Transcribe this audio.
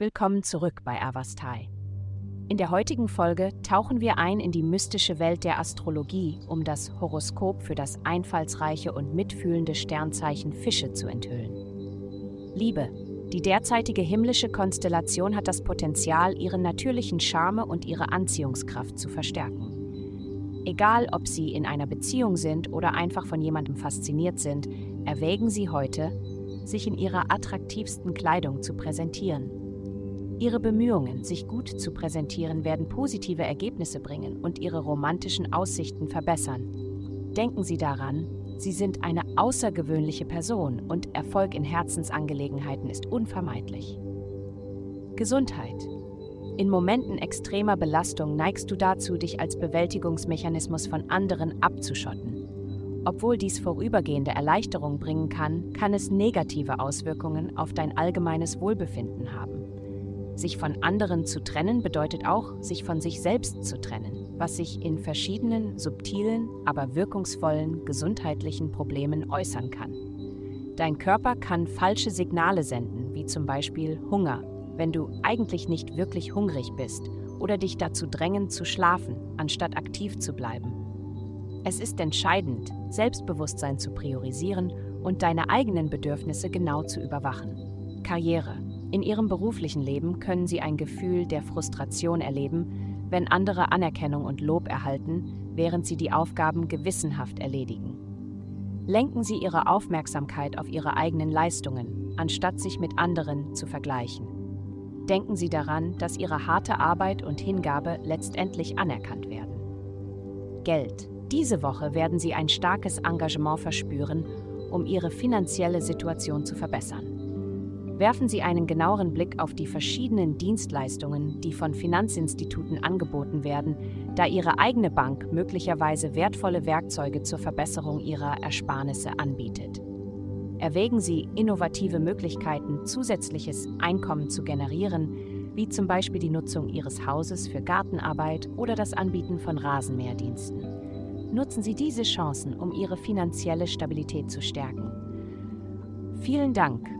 Willkommen zurück bei Avastai. In der heutigen Folge tauchen wir ein in die mystische Welt der Astrologie, um das Horoskop für das einfallsreiche und mitfühlende Sternzeichen Fische zu enthüllen. Liebe. Die derzeitige himmlische Konstellation hat das Potenzial, ihren natürlichen Charme und ihre Anziehungskraft zu verstärken. Egal, ob Sie in einer Beziehung sind oder einfach von jemandem fasziniert sind, erwägen Sie heute, sich in Ihrer attraktivsten Kleidung zu präsentieren. Ihre Bemühungen, sich gut zu präsentieren, werden positive Ergebnisse bringen und Ihre romantischen Aussichten verbessern. Denken Sie daran, Sie sind eine außergewöhnliche Person und Erfolg in Herzensangelegenheiten ist unvermeidlich. Gesundheit. In Momenten extremer Belastung neigst du dazu, dich als Bewältigungsmechanismus von anderen abzuschotten. Obwohl dies vorübergehende Erleichterung bringen kann, kann es negative Auswirkungen auf dein allgemeines Wohlbefinden haben. Sich von anderen zu trennen bedeutet auch, sich von sich selbst zu trennen, was sich in verschiedenen, subtilen, aber wirkungsvollen gesundheitlichen Problemen äußern kann. Dein Körper kann falsche Signale senden, wie zum Beispiel Hunger, wenn du eigentlich nicht wirklich hungrig bist, oder dich dazu drängen zu schlafen, anstatt aktiv zu bleiben. Es ist entscheidend, Selbstbewusstsein zu priorisieren und deine eigenen Bedürfnisse genau zu überwachen. Karriere. In ihrem beruflichen Leben können sie ein Gefühl der Frustration erleben, wenn andere Anerkennung und Lob erhalten, während sie die Aufgaben gewissenhaft erledigen. Lenken Sie Ihre Aufmerksamkeit auf Ihre eigenen Leistungen, anstatt sich mit anderen zu vergleichen. Denken Sie daran, dass Ihre harte Arbeit und Hingabe letztendlich anerkannt werden. Geld. Diese Woche werden Sie ein starkes Engagement verspüren, um Ihre finanzielle Situation zu verbessern werfen Sie einen genaueren Blick auf die verschiedenen Dienstleistungen, die von Finanzinstituten angeboten werden, da Ihre eigene Bank möglicherweise wertvolle Werkzeuge zur Verbesserung Ihrer Ersparnisse anbietet. Erwägen Sie innovative Möglichkeiten, zusätzliches Einkommen zu generieren, wie zum Beispiel die Nutzung Ihres Hauses für Gartenarbeit oder das Anbieten von Rasenmäherdiensten. Nutzen Sie diese Chancen, um Ihre finanzielle Stabilität zu stärken. Vielen Dank